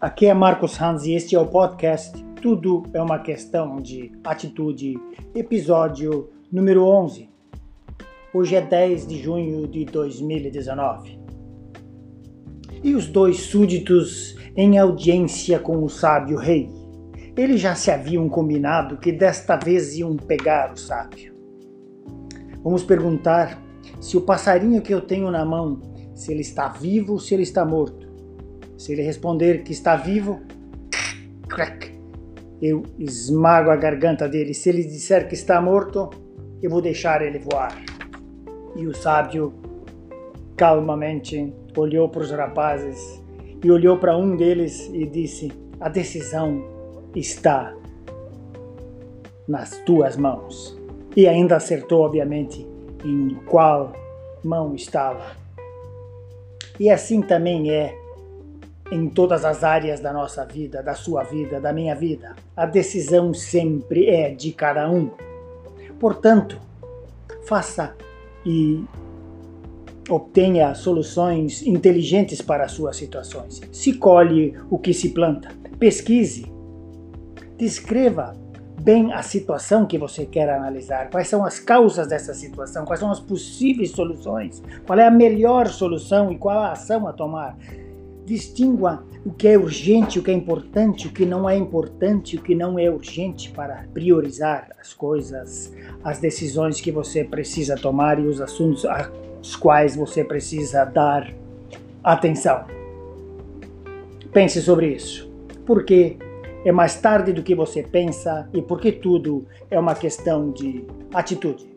Aqui é Marcos Hans e este é o podcast Tudo é uma questão de atitude, episódio número 11. Hoje é 10 de junho de 2019. E os dois súditos em audiência com o sábio rei. Eles já se haviam combinado que desta vez iam pegar o sábio. Vamos perguntar se o passarinho que eu tenho na mão, se ele está vivo ou se ele está morto. Se ele responder que está vivo, crack, eu esmago a garganta dele. Se ele disser que está morto, eu vou deixar ele voar. E o sábio calmamente olhou para os rapazes e olhou para um deles e disse: A decisão está nas tuas mãos. E ainda acertou, obviamente, em qual mão estava. E assim também é em todas as áreas da nossa vida, da sua vida, da minha vida. A decisão sempre é de cada um. Portanto, faça e obtenha soluções inteligentes para as suas situações. Se colhe o que se planta. Pesquise. Descreva bem a situação que você quer analisar, quais são as causas dessa situação, quais são as possíveis soluções, qual é a melhor solução e qual a ação a tomar distingua o que é urgente, o que é importante, o que não é importante, o que não é urgente para priorizar as coisas, as decisões que você precisa tomar e os assuntos aos quais você precisa dar atenção. Pense sobre isso, porque é mais tarde do que você pensa e porque tudo é uma questão de atitude.